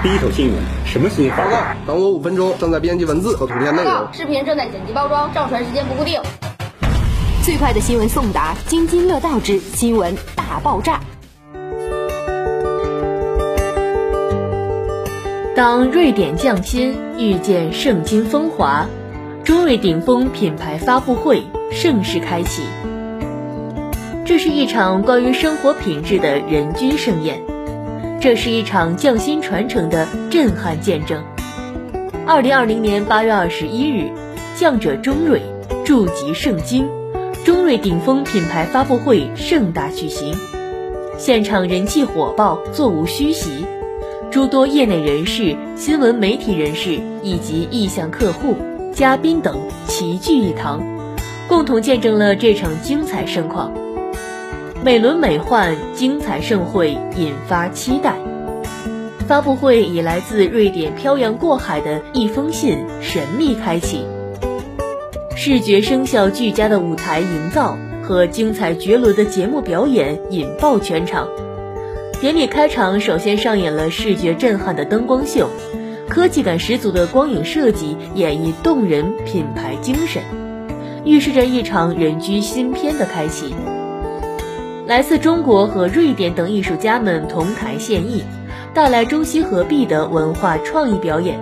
第一手新闻，什么新闻？报告，等我五分钟，正在编辑文字和图片内容。视频正在剪辑包装，上传时间不固定。最快的新闻送达，津津乐道之新闻大爆炸。当瑞典匠心遇见圣经风华，中瑞顶峰品牌发布会正式开启。这是一场关于生活品质的人均盛宴。这是一场匠心传承的震撼见证。二零二零年八月二十一日，匠者中瑞筑集圣经，中瑞顶峰品牌发布会盛大举行，现场人气火爆，座无虚席，诸多业内人士、新闻媒体人士以及意向客户、嘉宾等齐聚一堂，共同见证了这场精彩盛况。美轮美奂，精彩盛会引发期待。发布会以来自瑞典漂洋过海的一封信神秘开启，视觉声效俱佳的舞台营造和精彩绝伦的节目表演引爆全场。典礼开场首先上演了视觉震撼的灯光秀，科技感十足的光影设计演绎动人品牌精神，预示着一场人居新篇的开启。来自中国和瑞典等艺术家们同台献艺，带来中西合璧的文化创意表演，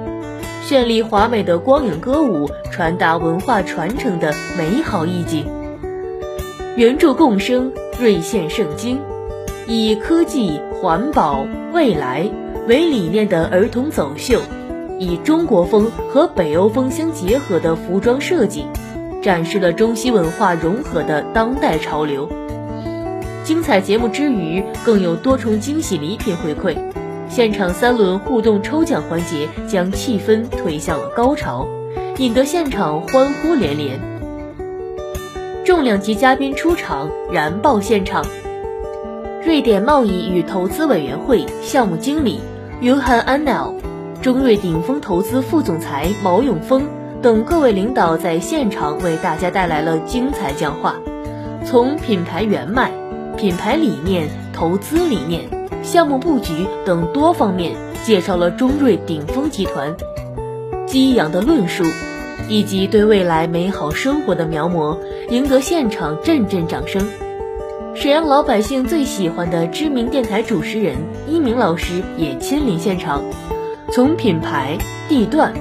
绚丽华美的光影歌舞传达文化传承的美好意境。援助共生，瑞献圣经，以科技、环保、未来为理念的儿童走秀，以中国风和北欧风相结合的服装设计，展示了中西文化融合的当代潮流。精彩节目之余，更有多重惊喜礼品回馈。现场三轮互动抽奖环节将气氛推向了高潮，引得现场欢呼连连。重量级嘉宾出场，燃爆现场。瑞典贸易与投资委员会项目经理约翰安奈尔，中瑞鼎峰投资副总裁毛永峰等各位领导在现场为大家带来了精彩讲话，从品牌原脉。品牌理念、投资理念、项目布局等多方面介绍了中瑞鼎峰集团激扬的论述，以及对未来美好生活的描摹，赢得现场阵阵掌声。沈阳老百姓最喜欢的知名电台主持人一鸣老师也亲临现场，从品牌、地段、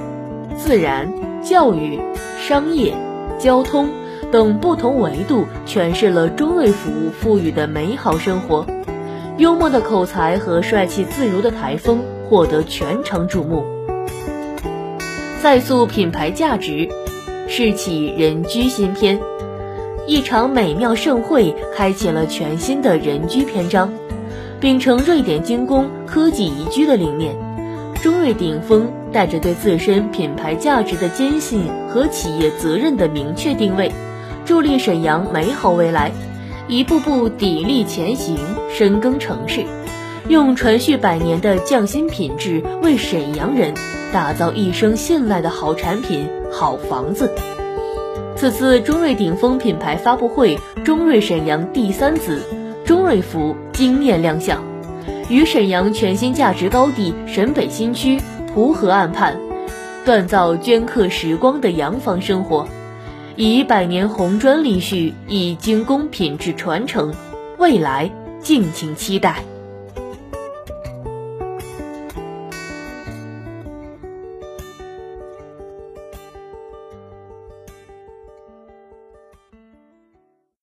自然、教育、商业、交通。等不同维度诠释了中瑞服务赋予的美好生活，幽默的口才和帅气自如的台风获得全场瞩目。再塑品牌价值，拾起人居新篇，一场美妙盛会开启了全新的人居篇章。秉承瑞典精工科技宜居的理念，中瑞顶峰带着对自身品牌价值的坚信和企业责任的明确定位。助力沈阳美好未来，一步步砥砺前行，深耕城市，用传续百年的匠心品质为沈阳人打造一生信赖的好产品、好房子。此次中瑞顶峰品牌发布会，中瑞沈阳第三子中瑞福惊艳亮相，于沈阳全新价值高地沈北新区蒲河岸畔，锻造镌刻时光的洋房生活。以百年红砖立序，以精工品质传承，未来敬请期待。